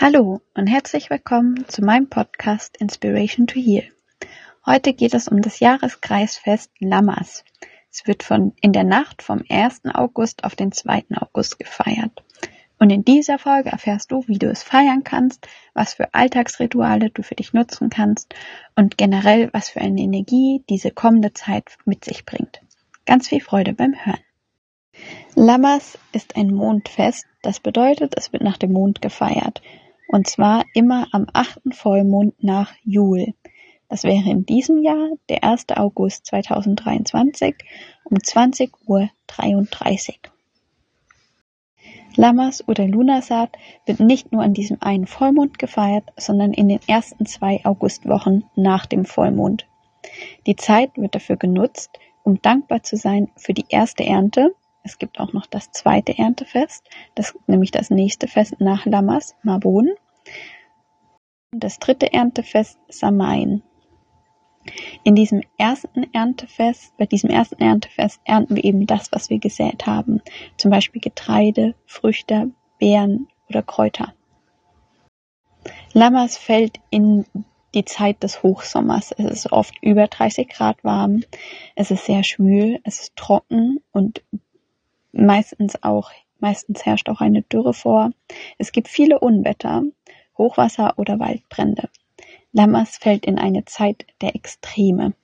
Hallo und herzlich willkommen zu meinem Podcast Inspiration to Heal. Heute geht es um das Jahreskreisfest Lammers. Es wird von, in der Nacht vom 1. August auf den 2. August gefeiert. Und in dieser Folge erfährst du, wie du es feiern kannst, was für Alltagsrituale du für dich nutzen kannst und generell, was für eine Energie diese kommende Zeit mit sich bringt. Ganz viel Freude beim Hören. Lammers ist ein Mondfest, das bedeutet, es wird nach dem Mond gefeiert. Und zwar immer am achten Vollmond nach Jul. Das wäre in diesem Jahr der 1. August 2023 um 20.33 Uhr. Lammers oder Lunarsat wird nicht nur an diesem einen Vollmond gefeiert, sondern in den ersten zwei Augustwochen nach dem Vollmond. Die Zeit wird dafür genutzt, um dankbar zu sein für die erste Ernte. Es gibt auch noch das zweite Erntefest, das nämlich das nächste Fest nach Lammers, Mabon. Und das dritte Erntefest Samain. In diesem ersten Erntefest, bei diesem ersten Erntefest ernten wir eben das, was wir gesät haben. Zum Beispiel Getreide, Früchte, Beeren oder Kräuter. Lammers fällt in die Zeit des Hochsommers. Es ist oft über 30 Grad warm. Es ist sehr schwül. Es ist trocken und meistens auch, meistens herrscht auch eine Dürre vor. Es gibt viele Unwetter, Hochwasser oder Waldbrände. Lammers fällt in eine Zeit der Extreme.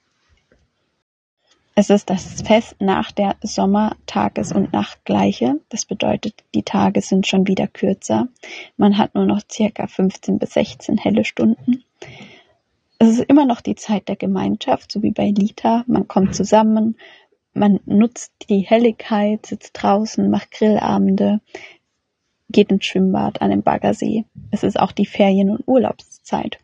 Es ist das Fest nach der Sommer-Tages- und Nachtgleiche. Das bedeutet, die Tage sind schon wieder kürzer. Man hat nur noch circa 15 bis 16 helle Stunden. Es ist immer noch die Zeit der Gemeinschaft, so wie bei Lita. Man kommt zusammen, man nutzt die Helligkeit, sitzt draußen, macht Grillabende, geht ins Schwimmbad an den Baggersee. Es ist auch die Ferien- und Urlaubszeit.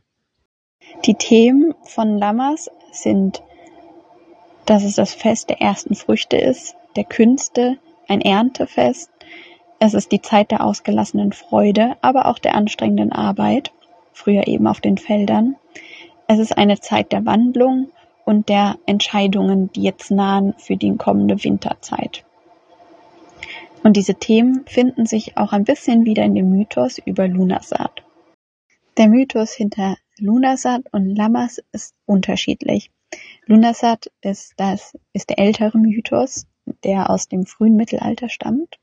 Die Themen von Lammers sind, dass es das Fest der ersten Früchte ist, der Künste, ein Erntefest. Es ist die Zeit der ausgelassenen Freude, aber auch der anstrengenden Arbeit, früher eben auf den Feldern. Es ist eine Zeit der Wandlung und der Entscheidungen, die jetzt nahen für die kommende Winterzeit. Und diese Themen finden sich auch ein bisschen wieder in dem Mythos über Lunarsat. Der Mythos hinter Lunarsat und Lammers ist unterschiedlich. Lunarsat ist das, ist der ältere Mythos, der aus dem frühen Mittelalter stammt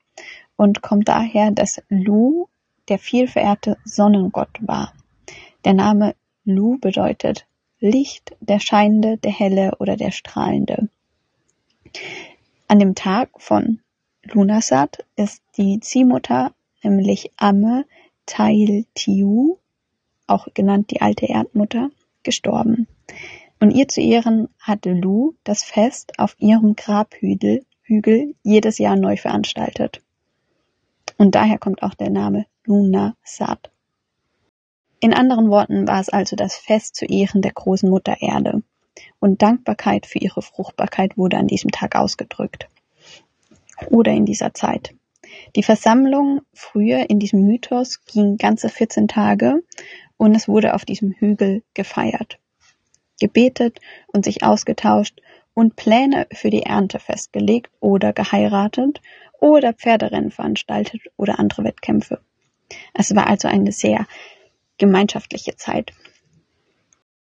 und kommt daher, dass Lu der viel verehrte Sonnengott war. Der Name Lu bedeutet Licht, der Scheinende, der Helle oder der Strahlende. An dem Tag von Lunarsat ist die Ziehmutter, nämlich Amme Tail Tiu, auch genannt die alte Erdmutter, gestorben. Und ihr zu Ehren hatte Lu das Fest auf ihrem Grabhügel Hügel jedes Jahr neu veranstaltet. Und daher kommt auch der Name Luna Sat. In anderen Worten war es also das Fest zu Ehren der großen Mutter Erde. Und Dankbarkeit für ihre Fruchtbarkeit wurde an diesem Tag ausgedrückt oder in dieser Zeit. Die Versammlung früher in diesem Mythos ging ganze 14 Tage und es wurde auf diesem Hügel gefeiert, gebetet und sich ausgetauscht und Pläne für die Ernte festgelegt oder geheiratet oder Pferderennen veranstaltet oder andere Wettkämpfe. Es war also eine sehr gemeinschaftliche Zeit.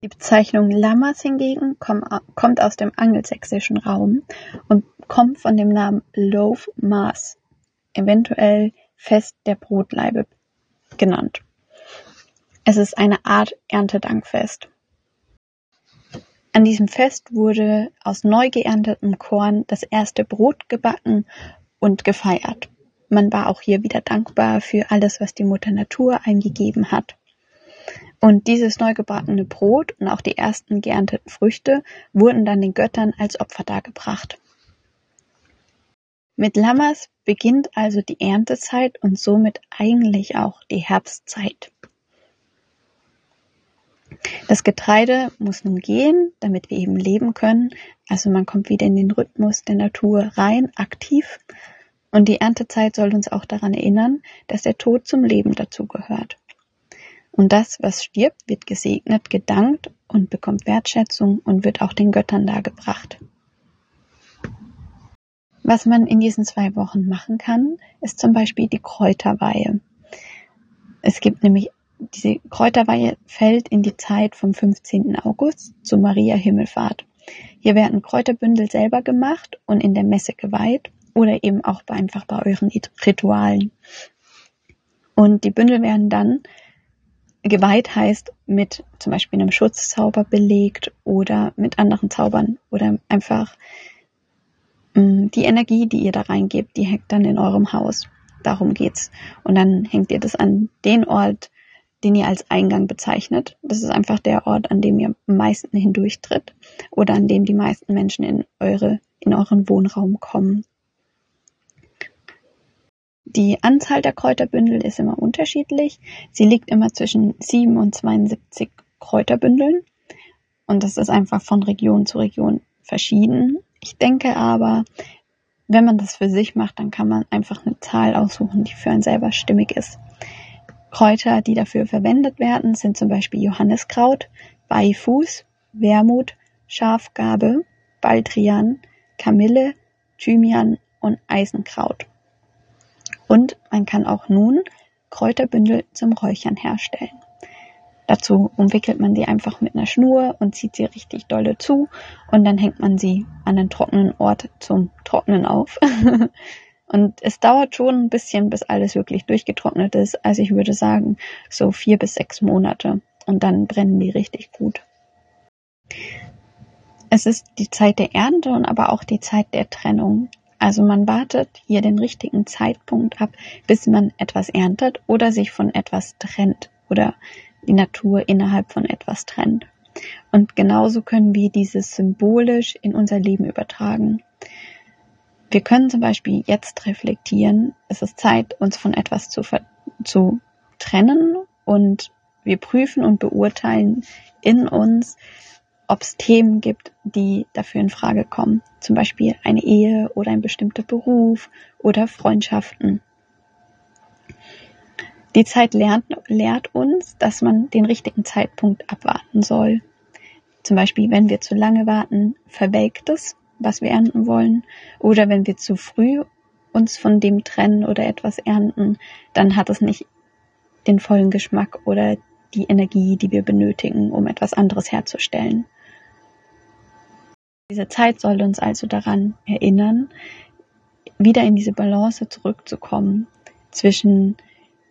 Die Bezeichnung Lammers hingegen kommt aus dem angelsächsischen Raum und kommt von dem Namen Loaf Mass, eventuell Fest der Brotlaibe genannt. Es ist eine Art Erntedankfest. An diesem Fest wurde aus neu geerntetem Korn das erste Brot gebacken und gefeiert. Man war auch hier wieder dankbar für alles, was die Mutter Natur eingegeben hat. Und dieses neu gebackene Brot und auch die ersten geernteten Früchte wurden dann den Göttern als Opfer dargebracht. Mit Lammers beginnt also die Erntezeit und somit eigentlich auch die Herbstzeit. Das Getreide muss nun gehen, damit wir eben leben können. Also man kommt wieder in den Rhythmus der Natur rein, aktiv. Und die Erntezeit soll uns auch daran erinnern, dass der Tod zum Leben dazugehört. Und das, was stirbt, wird gesegnet, gedankt und bekommt Wertschätzung und wird auch den Göttern dargebracht. Was man in diesen zwei Wochen machen kann, ist zum Beispiel die Kräuterweihe. Es gibt nämlich diese Kräuterweihe fällt in die Zeit vom 15. August zu Maria Himmelfahrt. Hier werden Kräuterbündel selber gemacht und in der Messe geweiht oder eben auch einfach bei euren Ritualen. Und die Bündel werden dann geweiht heißt mit zum Beispiel einem Schutzzauber belegt oder mit anderen Zaubern oder einfach mh, mm, die Energie, die ihr da reingebt, die hängt dann in eurem Haus. Darum geht's. Und dann hängt ihr das an den Ort, den ihr als Eingang bezeichnet. Das ist einfach der Ort, an dem ihr am meisten hindurchtritt oder an dem die meisten Menschen in eure, in euren Wohnraum kommen. Die Anzahl der Kräuterbündel ist immer unterschiedlich. Sie liegt immer zwischen 7 und 72 Kräuterbündeln. Und das ist einfach von Region zu Region verschieden. Ich denke aber, wenn man das für sich macht, dann kann man einfach eine Zahl aussuchen, die für einen selber stimmig ist. Kräuter, die dafür verwendet werden, sind zum Beispiel Johanniskraut, Beifuß, Wermut, Schafgabe, Baldrian, Kamille, Thymian und Eisenkraut. Und man kann auch nun Kräuterbündel zum Räuchern herstellen. Dazu umwickelt man die einfach mit einer Schnur und zieht sie richtig dolle zu und dann hängt man sie an einen trockenen Ort zum Trocknen auf. und es dauert schon ein bisschen, bis alles wirklich durchgetrocknet ist. Also ich würde sagen, so vier bis sechs Monate und dann brennen die richtig gut. Es ist die Zeit der Ernte und aber auch die Zeit der Trennung. Also man wartet hier den richtigen Zeitpunkt ab, bis man etwas erntet oder sich von etwas trennt oder die Natur innerhalb von etwas trennt. Und genauso können wir dieses symbolisch in unser Leben übertragen. Wir können zum Beispiel jetzt reflektieren, es ist Zeit, uns von etwas zu, zu trennen und wir prüfen und beurteilen in uns, ob es Themen gibt, die dafür in Frage kommen. Zum Beispiel eine Ehe oder ein bestimmter Beruf oder Freundschaften. Die Zeit lernt, lehrt uns, dass man den richtigen Zeitpunkt abwarten soll. Zum Beispiel, wenn wir zu lange warten, verwelkt es, was wir ernten wollen. Oder wenn wir zu früh uns von dem trennen oder etwas ernten, dann hat es nicht den vollen Geschmack oder die Energie, die wir benötigen, um etwas anderes herzustellen. Diese Zeit soll uns also daran erinnern, wieder in diese Balance zurückzukommen zwischen,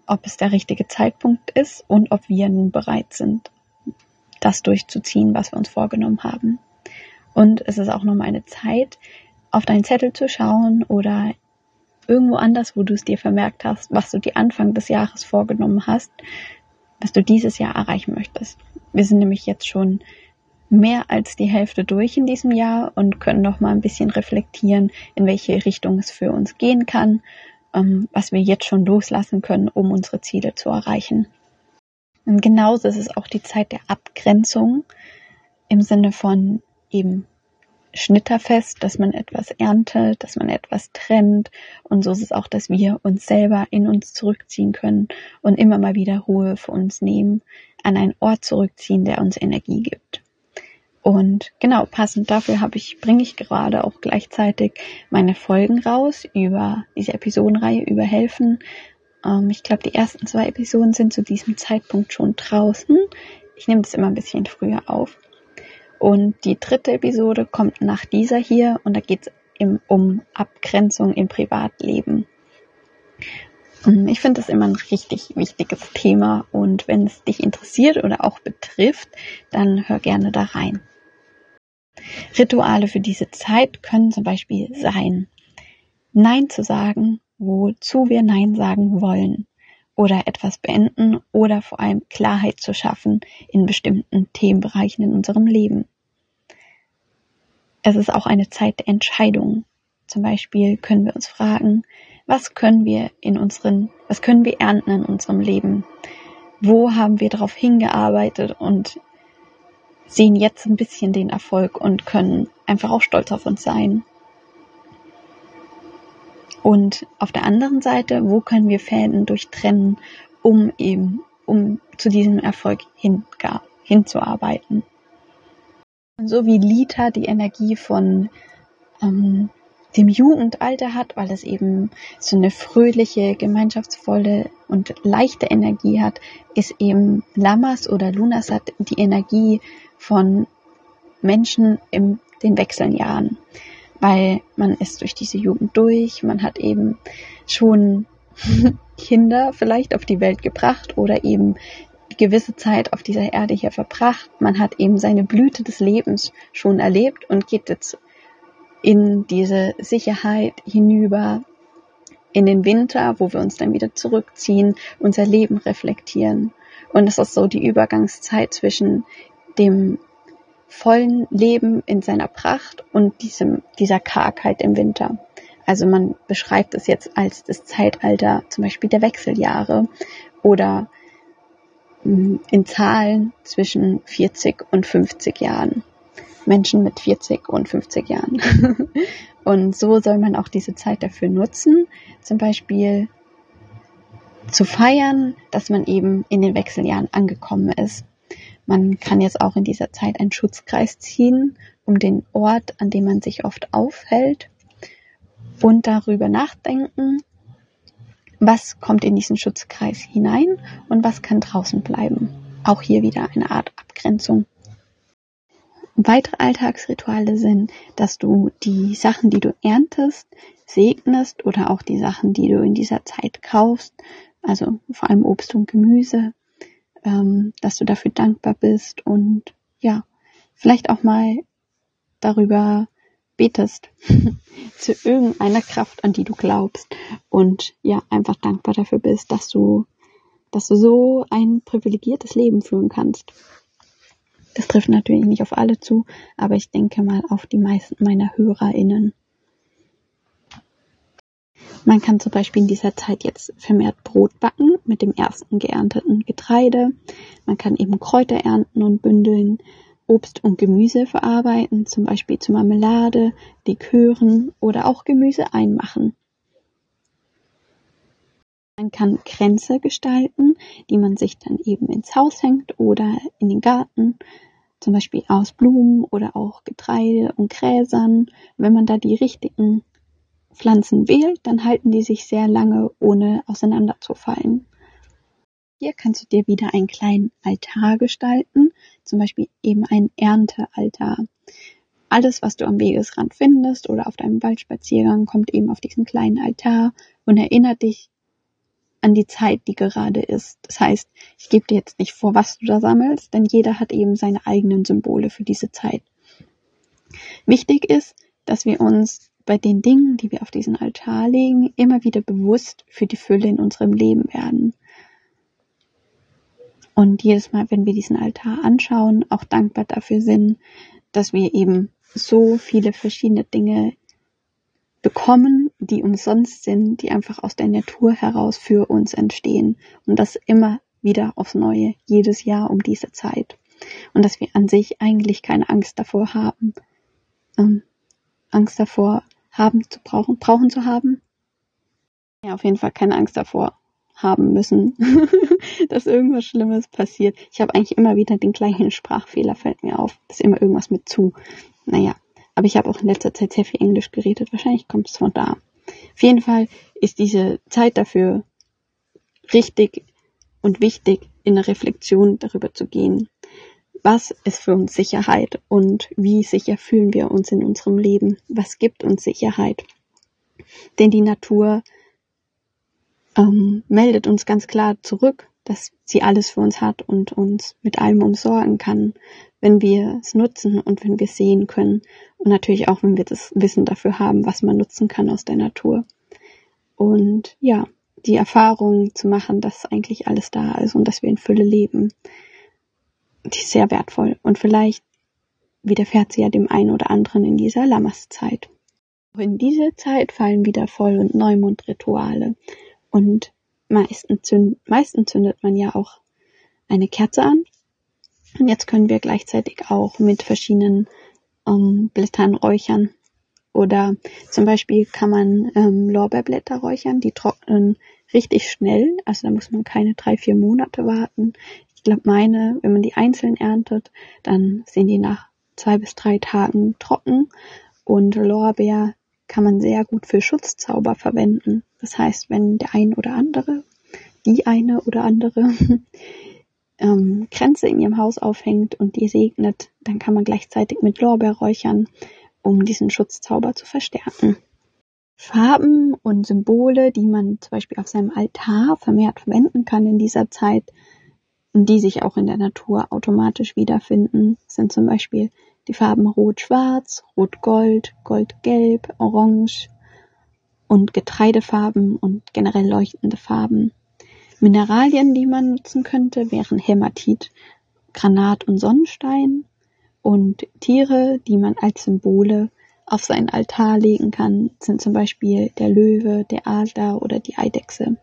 ob es der richtige Zeitpunkt ist und ob wir nun bereit sind, das durchzuziehen, was wir uns vorgenommen haben. Und es ist auch nochmal eine Zeit, auf deinen Zettel zu schauen oder irgendwo anders, wo du es dir vermerkt hast, was du dir Anfang des Jahres vorgenommen hast, was du dieses Jahr erreichen möchtest. Wir sind nämlich jetzt schon mehr als die Hälfte durch in diesem Jahr und können noch mal ein bisschen reflektieren, in welche Richtung es für uns gehen kann, ähm, was wir jetzt schon loslassen können, um unsere Ziele zu erreichen. Und genauso ist es auch die Zeit der Abgrenzung im Sinne von eben Schnitterfest, dass man etwas erntet, dass man etwas trennt. Und so ist es auch, dass wir uns selber in uns zurückziehen können und immer mal wieder Ruhe für uns nehmen, an einen Ort zurückziehen, der uns Energie gibt. Und genau, passend dafür habe ich, bringe ich gerade auch gleichzeitig meine Folgen raus über diese Episodenreihe über Helfen. Ähm, ich glaube, die ersten zwei Episoden sind zu diesem Zeitpunkt schon draußen. Ich nehme das immer ein bisschen früher auf. Und die dritte Episode kommt nach dieser hier und da geht es um Abgrenzung im Privatleben. Ich finde das immer ein richtig wichtiges Thema und wenn es dich interessiert oder auch betrifft, dann hör gerne da rein. Rituale für diese Zeit können zum Beispiel sein, Nein zu sagen, wozu wir Nein sagen wollen oder etwas beenden oder vor allem Klarheit zu schaffen in bestimmten Themenbereichen in unserem Leben. Es ist auch eine Zeit der Entscheidung. Zum Beispiel können wir uns fragen, was können wir in unseren, was können wir ernten in unserem Leben? Wo haben wir darauf hingearbeitet und sehen jetzt ein bisschen den Erfolg und können einfach auch stolz auf uns sein. Und auf der anderen Seite, wo können wir Fäden durchtrennen, um eben, um zu diesem Erfolg hin, hinzuarbeiten. So wie Lita die Energie von, ähm, dem Jugendalter hat, weil es eben so eine fröhliche, gemeinschaftsvolle und leichte Energie hat, ist eben Lamas oder Lunasat die Energie von Menschen in den Wechseljahren. Weil man ist durch diese Jugend durch, man hat eben schon Kinder vielleicht auf die Welt gebracht oder eben gewisse Zeit auf dieser Erde hier verbracht. Man hat eben seine Blüte des Lebens schon erlebt und geht jetzt in diese Sicherheit hinüber in den Winter, wo wir uns dann wieder zurückziehen, unser Leben reflektieren. Und es ist so die Übergangszeit zwischen dem vollen Leben in seiner Pracht und diesem, dieser Kargheit im Winter. Also man beschreibt es jetzt als das Zeitalter zum Beispiel der Wechseljahre oder mm, in Zahlen zwischen 40 und 50 Jahren. Menschen mit 40 und 50 Jahren. und so soll man auch diese Zeit dafür nutzen, zum Beispiel zu feiern, dass man eben in den Wechseljahren angekommen ist. Man kann jetzt auch in dieser Zeit einen Schutzkreis ziehen, um den Ort, an dem man sich oft aufhält und darüber nachdenken, was kommt in diesen Schutzkreis hinein und was kann draußen bleiben. Auch hier wieder eine Art Abgrenzung. Weitere Alltagsrituale sind, dass du die Sachen, die du erntest, segnest oder auch die Sachen, die du in dieser Zeit kaufst, also vor allem Obst und Gemüse, ähm, dass du dafür dankbar bist und ja, vielleicht auch mal darüber betest zu irgendeiner Kraft, an die du glaubst und ja, einfach dankbar dafür bist, dass du, dass du so ein privilegiertes Leben führen kannst. Das trifft natürlich nicht auf alle zu, aber ich denke mal auf die meisten meiner HörerInnen. Man kann zum Beispiel in dieser Zeit jetzt vermehrt Brot backen mit dem ersten geernteten Getreide. Man kann eben Kräuter ernten und bündeln, Obst und Gemüse verarbeiten, zum Beispiel zu Marmelade, Likören oder auch Gemüse einmachen. Man kann Kränze gestalten, die man sich dann eben ins Haus hängt oder in den Garten, zum Beispiel aus Blumen oder auch Getreide und Gräsern. Wenn man da die richtigen Pflanzen wählt, dann halten die sich sehr lange, ohne auseinanderzufallen. Hier kannst du dir wieder einen kleinen Altar gestalten, zum Beispiel eben ein Erntealtar. Alles, was du am Wegesrand findest oder auf deinem Waldspaziergang, kommt eben auf diesen kleinen Altar und erinnert dich an die Zeit, die gerade ist. Das heißt, ich gebe dir jetzt nicht vor, was du da sammelst, denn jeder hat eben seine eigenen Symbole für diese Zeit. Wichtig ist, dass wir uns bei den Dingen, die wir auf diesen Altar legen, immer wieder bewusst für die Fülle in unserem Leben werden. Und jedes Mal, wenn wir diesen Altar anschauen, auch dankbar dafür sind, dass wir eben so viele verschiedene Dinge bekommen, die umsonst sind, die einfach aus der Natur heraus für uns entstehen. Und das immer wieder aufs Neue, jedes Jahr um diese Zeit. Und dass wir an sich eigentlich keine Angst davor haben, ähm, Angst davor haben zu brauchen, brauchen zu haben. Ja, auf jeden Fall keine Angst davor haben müssen, dass irgendwas Schlimmes passiert. Ich habe eigentlich immer wieder den gleichen Sprachfehler, fällt mir auf. Ist immer irgendwas mit zu. Naja, aber ich habe auch in letzter Zeit sehr viel Englisch geredet. Wahrscheinlich kommt es von da. Auf jeden Fall ist diese Zeit dafür richtig und wichtig, in eine Reflexion darüber zu gehen. Was ist für uns Sicherheit und wie sicher fühlen wir uns in unserem Leben? Was gibt uns Sicherheit? Denn die Natur ähm, meldet uns ganz klar zurück, dass sie alles für uns hat und uns mit allem umsorgen kann, wenn wir es nutzen und wenn wir es sehen können. Und natürlich auch, wenn wir das Wissen dafür haben, was man nutzen kann aus der Natur. Und ja, die Erfahrung zu machen, dass eigentlich alles da ist und dass wir in Fülle leben, die ist sehr wertvoll. Und vielleicht widerfährt sie ja dem einen oder anderen in dieser Lamaszeit. In diese Zeit fallen wieder Voll- und Neumondrituale. Und meistens, zünd, meistens zündet man ja auch eine Kerze an. Und jetzt können wir gleichzeitig auch mit verschiedenen ähm, Blättern räuchern. Oder zum Beispiel kann man ähm, Lorbeerblätter räuchern, die trocknen richtig schnell. Also da muss man keine drei, vier Monate warten. Glaube, meine, wenn man die einzeln erntet, dann sind die nach zwei bis drei Tagen trocken. Und Lorbeer kann man sehr gut für Schutzzauber verwenden. Das heißt, wenn der ein oder andere, die eine oder andere ähm, Kränze in ihrem Haus aufhängt und die segnet, dann kann man gleichzeitig mit Lorbeer räuchern, um diesen Schutzzauber zu verstärken. Farben und Symbole, die man zum Beispiel auf seinem Altar vermehrt verwenden kann in dieser Zeit, die sich auch in der Natur automatisch wiederfinden, sind zum Beispiel die Farben Rot-Schwarz, Rot-Gold, Gold-Gelb, Orange und Getreidefarben und generell leuchtende Farben. Mineralien, die man nutzen könnte, wären Hämatit, Granat und Sonnenstein und Tiere, die man als Symbole auf seinen Altar legen kann, sind zum Beispiel der Löwe, der Adler oder die Eidechse.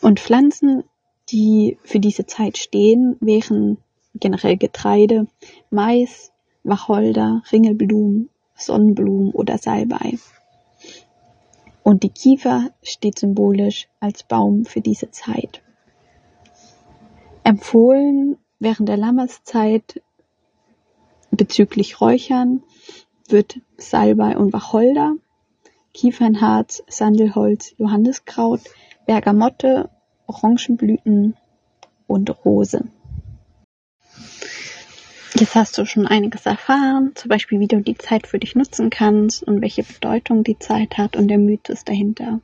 Und Pflanzen, die für diese Zeit stehen, wären generell Getreide, Mais, Wacholder, Ringelblumen, Sonnenblumen oder Salbei. Und die Kiefer steht symbolisch als Baum für diese Zeit. Empfohlen während der Lammeszeit bezüglich Räuchern wird Salbei und Wacholder, Kiefernharz, Sandelholz, Johanniskraut, Bergamotte, Orangenblüten und Rose. Jetzt hast du schon einiges erfahren, zum Beispiel wie du die Zeit für dich nutzen kannst und welche Bedeutung die Zeit hat und der Mythos dahinter.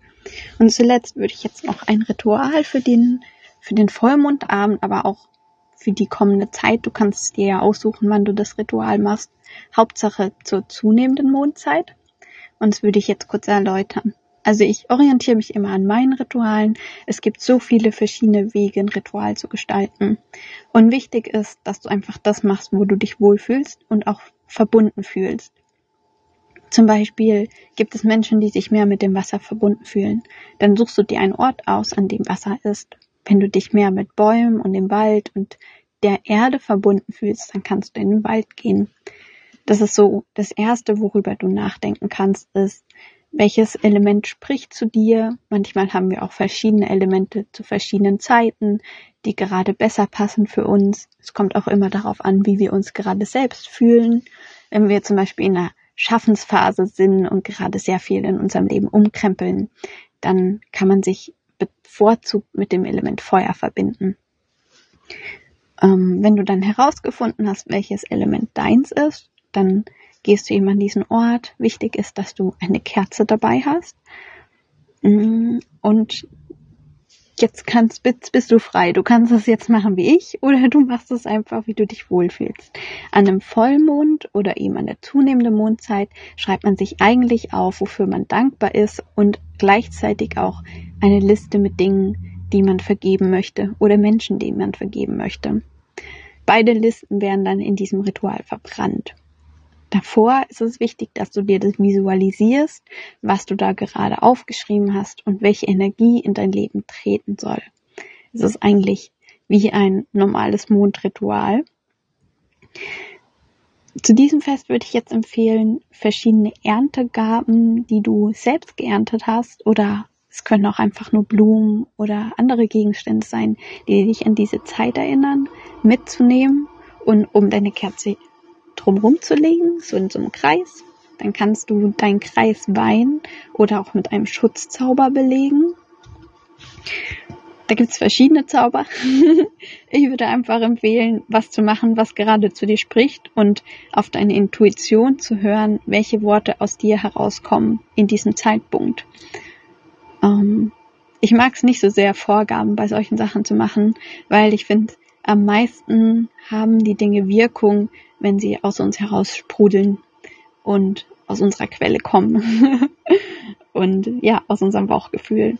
Und zuletzt würde ich jetzt noch ein Ritual für den, für den Vollmondabend, aber auch für die kommende Zeit. Du kannst dir ja aussuchen, wann du das Ritual machst. Hauptsache zur zunehmenden Mondzeit. Und das würde ich jetzt kurz erläutern. Also ich orientiere mich immer an meinen Ritualen. Es gibt so viele verschiedene Wege, ein Ritual zu gestalten. Und wichtig ist, dass du einfach das machst, wo du dich wohlfühlst und auch verbunden fühlst. Zum Beispiel gibt es Menschen, die sich mehr mit dem Wasser verbunden fühlen. Dann suchst du dir einen Ort aus, an dem Wasser ist. Wenn du dich mehr mit Bäumen und dem Wald und der Erde verbunden fühlst, dann kannst du in den Wald gehen. Das ist so das Erste, worüber du nachdenken kannst, ist, welches Element spricht zu dir. Manchmal haben wir auch verschiedene Elemente zu verschiedenen Zeiten, die gerade besser passen für uns. Es kommt auch immer darauf an, wie wir uns gerade selbst fühlen. Wenn wir zum Beispiel in einer Schaffensphase sind und gerade sehr viel in unserem Leben umkrempeln, dann kann man sich bevorzugt mit dem Element Feuer verbinden. Ähm, wenn du dann herausgefunden hast, welches Element deins ist, dann gehst du eben an diesen Ort. Wichtig ist, dass du eine Kerze dabei hast. Mm, und jetzt kannst, bist, bist du frei. Du kannst es jetzt machen wie ich oder du machst es einfach, wie du dich wohlfühlst. An einem Vollmond oder eben an der zunehmenden Mondzeit schreibt man sich eigentlich auf, wofür man dankbar ist und gleichzeitig auch eine Liste mit Dingen, die man vergeben möchte oder Menschen, denen man vergeben möchte. Beide Listen werden dann in diesem Ritual verbrannt. Davor ist es wichtig, dass du dir das visualisierst, was du da gerade aufgeschrieben hast und welche Energie in dein Leben treten soll. Es ist eigentlich wie ein normales Mondritual. Zu diesem Fest würde ich jetzt empfehlen, verschiedene Erntegaben, die du selbst geerntet hast oder es können auch einfach nur Blumen oder andere Gegenstände sein, die dich an diese Zeit erinnern, mitzunehmen und um deine Kerze drumherum zu legen, so in so einem Kreis. Dann kannst du deinen Kreis weinen oder auch mit einem Schutzzauber belegen. Da gibt's verschiedene Zauber. ich würde einfach empfehlen, was zu machen, was gerade zu dir spricht und auf deine Intuition zu hören, welche Worte aus dir herauskommen in diesem Zeitpunkt. Ähm, ich mag es nicht so sehr, Vorgaben bei solchen Sachen zu machen, weil ich finde, am meisten haben die Dinge Wirkung, wenn sie aus uns heraus sprudeln und aus unserer Quelle kommen. und ja, aus unserem Bauchgefühl.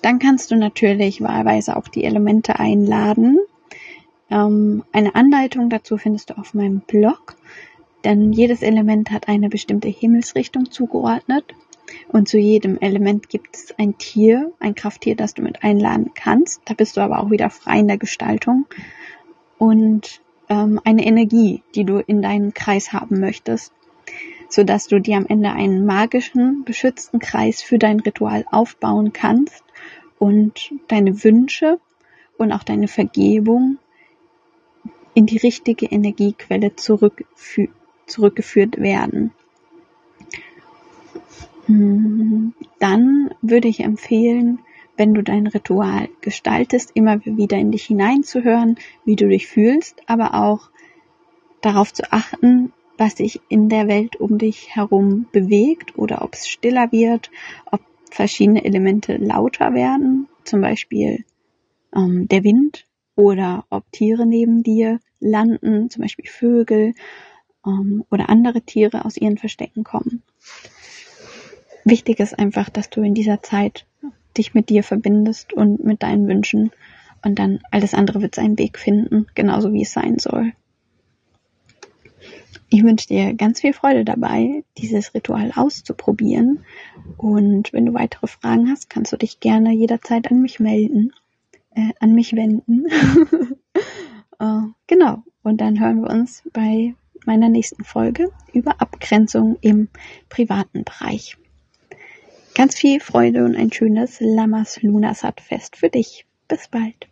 Dann kannst du natürlich wahlweise auch die Elemente einladen. Ähm, eine Anleitung dazu findest du auf meinem Blog, denn jedes Element hat eine bestimmte Himmelsrichtung zugeordnet. Und zu jedem Element gibt es ein Tier, ein Krafttier, das du mit einladen kannst. Da bist du aber auch wieder frei in der Gestaltung. Und ähm, eine Energie, die du in deinen Kreis haben möchtest, so dass du dir am Ende einen magischen, beschützten Kreis für dein Ritual aufbauen kannst und deine Wünsche und auch deine Vergebung in die richtige Energiequelle zurückgeführt werden. Mm, dann würde ich empfehlen, wenn du dein Ritual gestaltest, immer wieder in dich hineinzuhören, wie du dich fühlst, aber auch darauf zu achten, was sich in der Welt um dich herum bewegt oder ob es stiller wird, ob verschiedene Elemente lauter werden, zum Beispiel ähm, der Wind oder ob Tiere neben dir landen, zum Beispiel Vögel ähm, oder andere Tiere aus ihren Verstecken kommen. Wichtig ist einfach, dass du in dieser Zeit dich mit dir verbindest und mit deinen Wünschen und dann alles andere wird seinen Weg finden, genauso wie es sein soll. Ich wünsche dir ganz viel Freude dabei, dieses Ritual auszuprobieren. Und wenn du weitere Fragen hast, kannst du dich gerne jederzeit an mich melden, äh, an mich wenden. uh, genau. Und dann hören wir uns bei meiner nächsten Folge über Abgrenzung im privaten Bereich. Ganz viel Freude und ein schönes Lamas Lunasat Fest für dich. Bis bald.